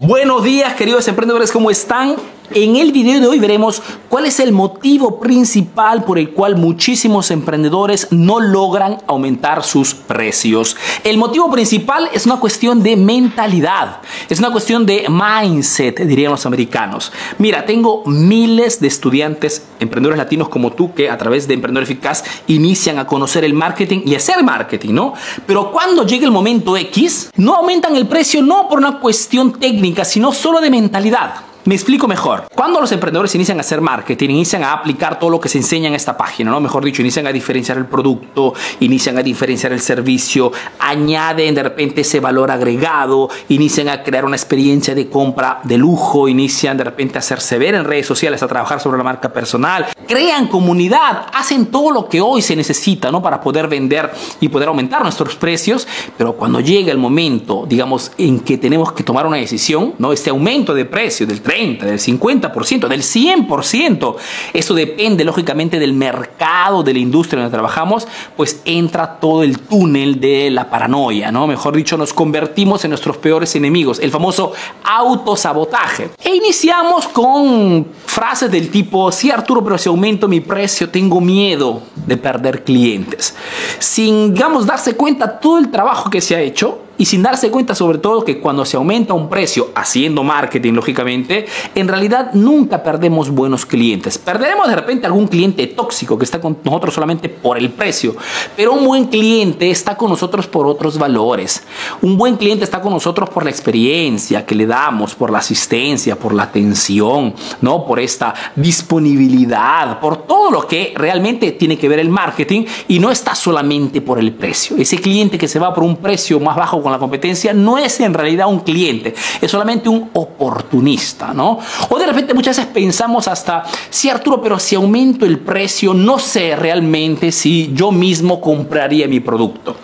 Buenos días queridos emprendedores, ¿cómo están? En el video de hoy veremos cuál es el motivo principal por el cual muchísimos emprendedores no logran aumentar sus precios. El motivo principal es una cuestión de mentalidad, es una cuestión de mindset, dirían los americanos. Mira, tengo miles de estudiantes, emprendedores latinos como tú, que a través de Emprendedor Eficaz inician a conocer el marketing y hacer marketing, ¿no? Pero cuando llega el momento X, no aumentan el precio no por una cuestión técnica, sino solo de mentalidad. Me explico mejor. Cuando los emprendedores inician a hacer marketing, inician a aplicar todo lo que se enseña en esta página, ¿no? Mejor dicho, inician a diferenciar el producto, inician a diferenciar el servicio, añaden de repente ese valor agregado, inician a crear una experiencia de compra de lujo, inician de repente a hacerse ver en redes sociales, a trabajar sobre la marca personal, crean comunidad, hacen todo lo que hoy se necesita, ¿no? Para poder vender y poder aumentar nuestros precios, pero cuando llega el momento, digamos, en que tenemos que tomar una decisión, ¿no? Este aumento de precio del del 50%, del 100%. Eso depende lógicamente del mercado, de la industria donde trabajamos, pues entra todo el túnel de la paranoia, ¿no? Mejor dicho, nos convertimos en nuestros peores enemigos, el famoso autosabotaje. E iniciamos con frases del tipo, sí Arturo, pero si aumento mi precio, tengo miedo de perder clientes. Sin, digamos, darse cuenta todo el trabajo que se ha hecho y sin darse cuenta sobre todo que cuando se aumenta un precio, haciendo marketing lógicamente, en realidad nunca perdemos buenos clientes. Perderemos de repente algún cliente tóxico que está con nosotros solamente por el precio, pero un buen cliente está con nosotros por otros valores. Un buen cliente está con nosotros por la experiencia que le damos, por la asistencia, por la atención, ¿no? Por esta disponibilidad, por todo lo que realmente tiene que ver el marketing y no está solamente por el precio. Ese cliente que se va por un precio más bajo con la competencia no es en realidad un cliente, es solamente un oportunista, ¿no? O de repente muchas veces pensamos hasta, sí Arturo, pero si aumento el precio, no sé realmente si yo mismo compraría mi producto.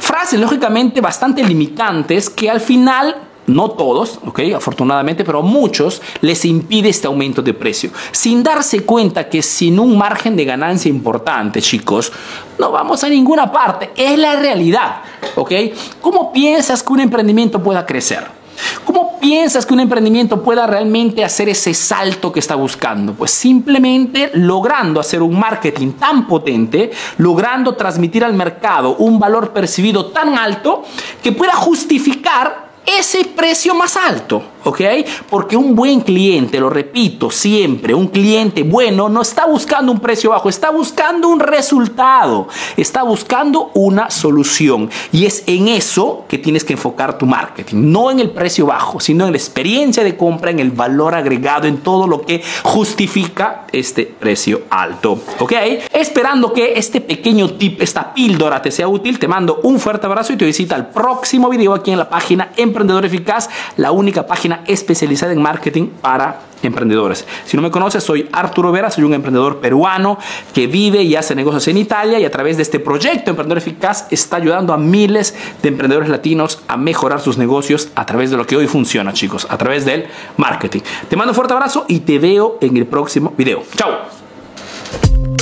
Frases lógicamente bastante limitantes que al final no todos, ok, afortunadamente, pero a muchos les impide este aumento de precio, sin darse cuenta que sin un margen de ganancia importante, chicos, no vamos a ninguna parte. Es la realidad, ok. ¿Cómo piensas que un emprendimiento pueda crecer? ¿Cómo piensas que un emprendimiento pueda realmente hacer ese salto que está buscando? Pues simplemente logrando hacer un marketing tan potente, logrando transmitir al mercado un valor percibido tan alto que pueda justificar ese precio más alto. ¿Ok? Porque un buen cliente, lo repito siempre, un cliente bueno no está buscando un precio bajo, está buscando un resultado, está buscando una solución. Y es en eso que tienes que enfocar tu marketing, no en el precio bajo, sino en la experiencia de compra, en el valor agregado, en todo lo que justifica este precio alto, ¿ok? Esperando que este pequeño tip, esta píldora te sea útil, te mando un fuerte abrazo y te visita al próximo video aquí en la página Emprendedor Eficaz, la única especializada en marketing para emprendedores. Si no me conoces, soy Arturo Vera, soy un emprendedor peruano que vive y hace negocios en Italia y a través de este proyecto Emprendedor Eficaz está ayudando a miles de emprendedores latinos a mejorar sus negocios a través de lo que hoy funciona, chicos, a través del marketing. Te mando un fuerte abrazo y te veo en el próximo video. Chao.